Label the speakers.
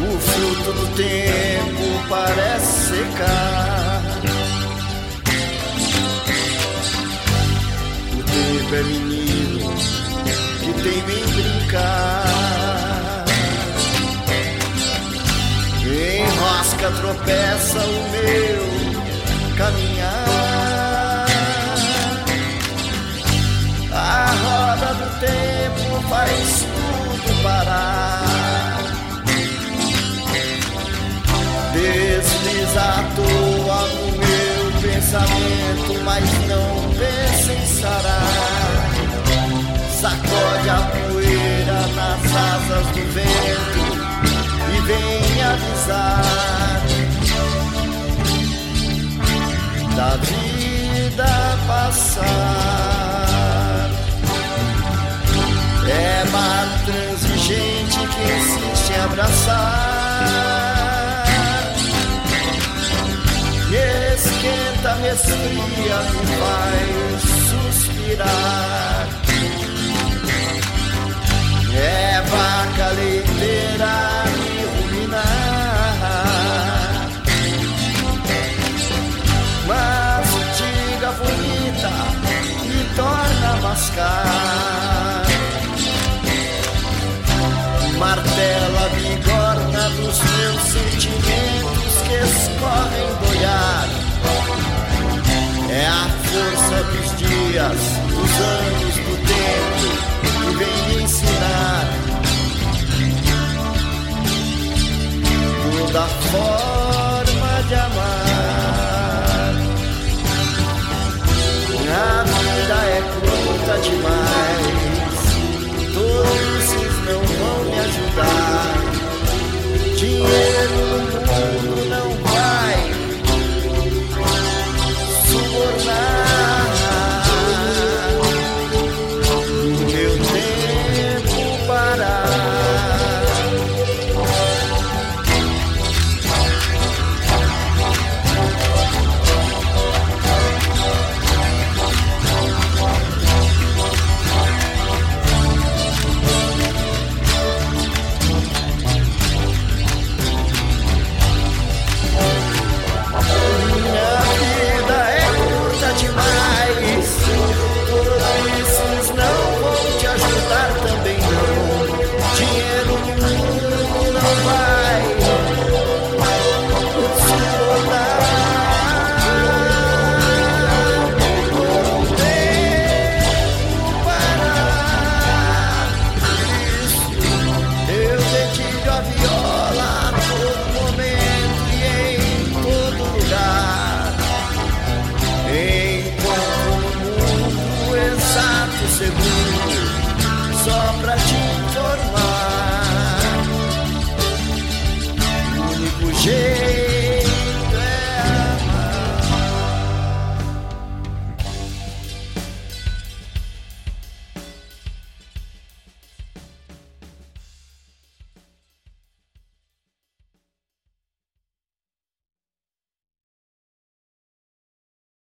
Speaker 1: O fruto do tempo parece secar. O tempo é menino que tem bem brincar. Enrosca, tropeça o meu pensamento, mas não pensa em sarar. Sacode a poeira nas asas do vento e vem avisar da vida passar. É mar transigente que insiste em abraçar. Me esquenta, me esfria, me faz suspirar. É vaca leiteira me ruminar. Mastiga bonita e torna mascar. Martela bigorna dos meus sentimentos que escorrem boiar. Dias, dos anos, do tempo que vem ensinar. Toda forma